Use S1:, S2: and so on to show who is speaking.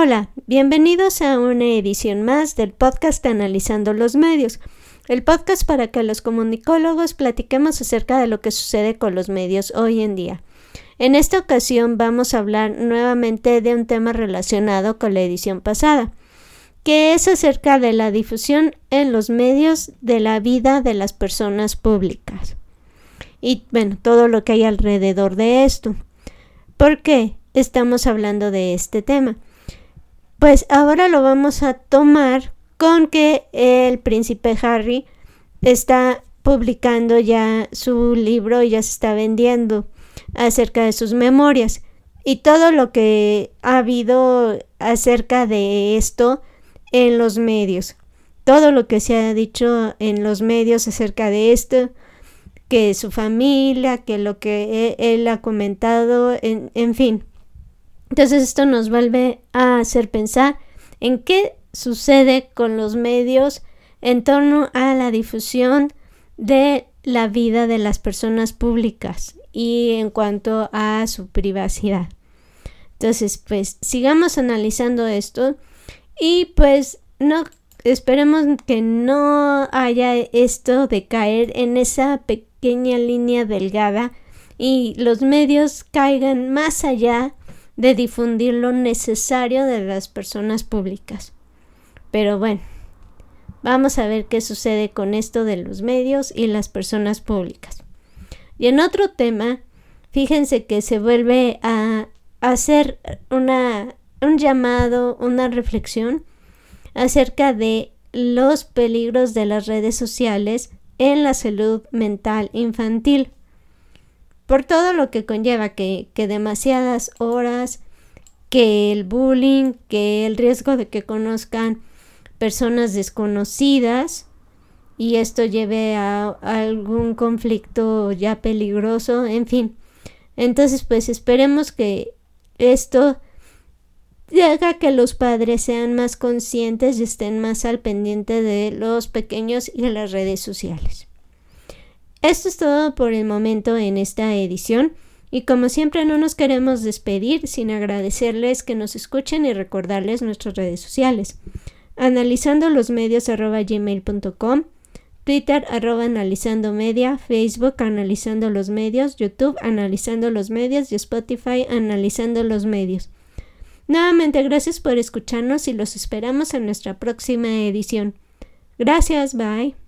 S1: Hola, bienvenidos a una edición más del podcast Analizando los Medios, el podcast para que los comunicólogos platiquemos acerca de lo que sucede con los medios hoy en día. En esta ocasión vamos a hablar nuevamente de un tema relacionado con la edición pasada, que es acerca de la difusión en los medios de la vida de las personas públicas. Y bueno, todo lo que hay alrededor de esto. ¿Por qué estamos hablando de este tema? Pues ahora lo vamos a tomar con que el príncipe Harry está publicando ya su libro y ya se está vendiendo acerca de sus memorias y todo lo que ha habido acerca de esto en los medios. Todo lo que se ha dicho en los medios acerca de esto, que su familia, que lo que e, él ha comentado, en, en fin. Entonces esto nos vuelve a hacer pensar en qué sucede con los medios en torno a la difusión de la vida de las personas públicas y en cuanto a su privacidad. Entonces, pues sigamos analizando esto y pues no esperemos que no haya esto de caer en esa pequeña línea delgada y los medios caigan más allá de difundir lo necesario de las personas públicas. Pero bueno, vamos a ver qué sucede con esto de los medios y las personas públicas. Y en otro tema, fíjense que se vuelve a hacer una, un llamado, una reflexión acerca de los peligros de las redes sociales en la salud mental infantil por todo lo que conlleva que, demasiadas horas, que el bullying, que el riesgo de que conozcan personas desconocidas y esto lleve a, algún conflicto ya peligroso, en fin. Entonces, pues esperemos que esto haga que los padres sean más conscientes y estén más al pendiente de los pequeños y de las redes sociales. Esto es todo por el momento en esta edición y como siempre no nos queremos despedir sin agradecerles que nos escuchen y recordarles nuestras redes sociales. Analizando los medios arroba gmail.com, Twitter arroba analizando media, Facebook analizando los medios, YouTube analizando los medios y Spotify analizando los medios. Nuevamente gracias por escucharnos y los esperamos en nuestra próxima edición. Gracias, bye.